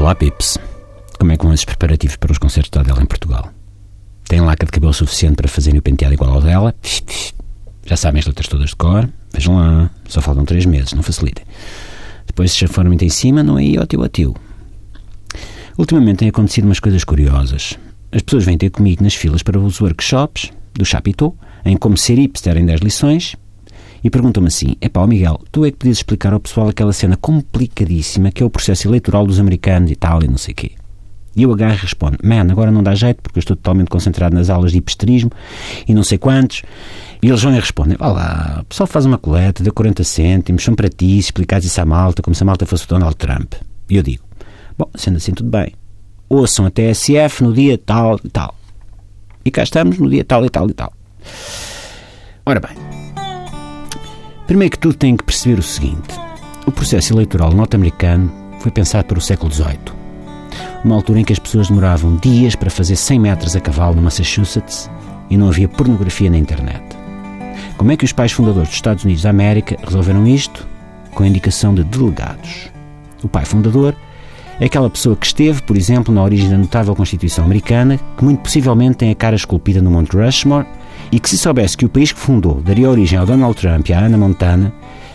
Olá, Pips. Como é que vão esses preparativos para os concertos da Adele em Portugal? Tem laca de cabelo suficiente para fazerem o penteado igual ao dela? Já sabem as letras todas de cor? Vejam lá, só faltam três meses, não facilitem. Depois, se já forem muito em cima, não é aí, ó tio, tio. Ultimamente têm acontecido umas coisas curiosas. As pessoas vêm ter comigo nas filas para os workshops do Chapitão, em como ser hipster em 10 lições, e perguntam-me assim: é pá, Miguel, tu é que podias explicar ao pessoal aquela cena complicadíssima que é o processo eleitoral dos americanos e tal, e não sei o quê. E eu agarro e respondo: Man, agora não dá jeito porque eu estou totalmente concentrado nas aulas de hipsterismo e não sei quantos. E eles vão e respondem: Vá lá, o pessoal faz uma coleta, deu 40 cêntimos, são para ti, explicares isso à malta, como se a malta fosse o Donald Trump. E eu digo: Bom, sendo assim, tudo bem. Ouçam a TSF no dia tal e tal. E cá estamos no dia tal e tal e tal. Ora bem, primeiro que tudo têm que perceber o seguinte: o processo eleitoral norte-americano foi pensado para o século XVIII. Uma altura em que as pessoas demoravam dias para fazer 100 metros a cavalo no Massachusetts e não havia pornografia na internet. Como é que os pais fundadores dos Estados Unidos da América resolveram isto? Com a indicação de delegados. O pai fundador é aquela pessoa que esteve, por exemplo, na origem da notável Constituição Americana, que muito possivelmente tem a cara esculpida no Monte Rushmore, e que se soubesse que o país que fundou daria origem ao Donald Trump e à Ana Montana,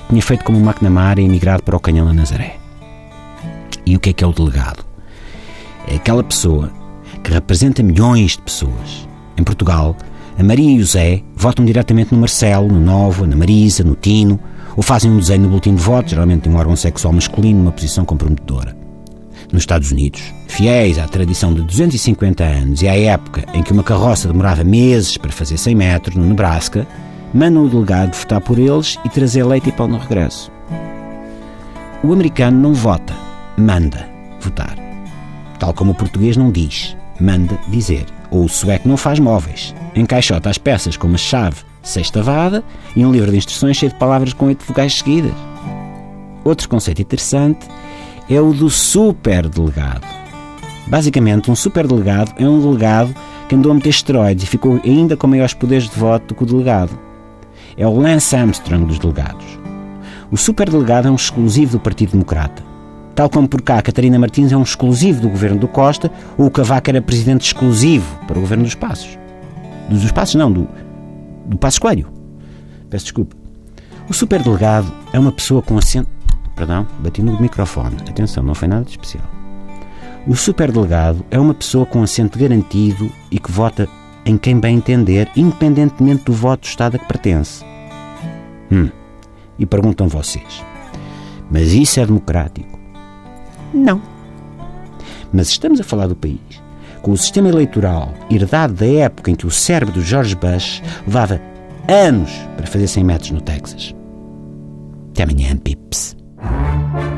tinha feito como o McNamara e emigrado para o Canhão da Nazaré. E o que é que é o delegado? É aquela pessoa que representa milhões de pessoas. Em Portugal, a Maria e o Zé votam diretamente no Marcelo, no Nova, na Marisa, no Tino, ou fazem um desenho no boletim de voto, geralmente de um órgão sexual masculino numa posição comprometedora. Nos Estados Unidos, fiéis à tradição de 250 anos e à época em que uma carroça demorava meses para fazer 100 metros, no Nebraska, mandam o delegado votar por eles e trazer leite e pão no regresso. O americano não vota, manda votar. Tal como o português não diz, manda dizer. Ou o sueco não faz móveis, encaixota as peças com uma chave sextavada e um livro de instruções cheio de palavras com oito vogais seguidas. Outro conceito interessante é o do superdelegado. Basicamente, um superdelegado é um delegado que andou a meter esteroides e ficou ainda com maiores poderes de voto do que o delegado. É o Lance Armstrong dos delegados. O superdelegado é um exclusivo do Partido Democrata. Tal como por cá, Catarina Martins é um exclusivo do governo do Costa, ou o Cavaco era presidente exclusivo para o governo dos Passos. Dos Passos, não, do, do Passos Coelho. Peço desculpa. O superdelegado é uma pessoa com assento. Perdão, bati no microfone. Atenção, não foi nada de especial. O superdelegado é uma pessoa com assento garantido e que vota em quem bem entender, independentemente do voto do Estado a que pertence. Hum. E perguntam vocês: mas isso é democrático? Não. Mas estamos a falar do país com o sistema eleitoral herdado da época em que o cérebro do George Bush levava anos para fazer 100 metros no Texas. Até amanhã, pips. Thank you.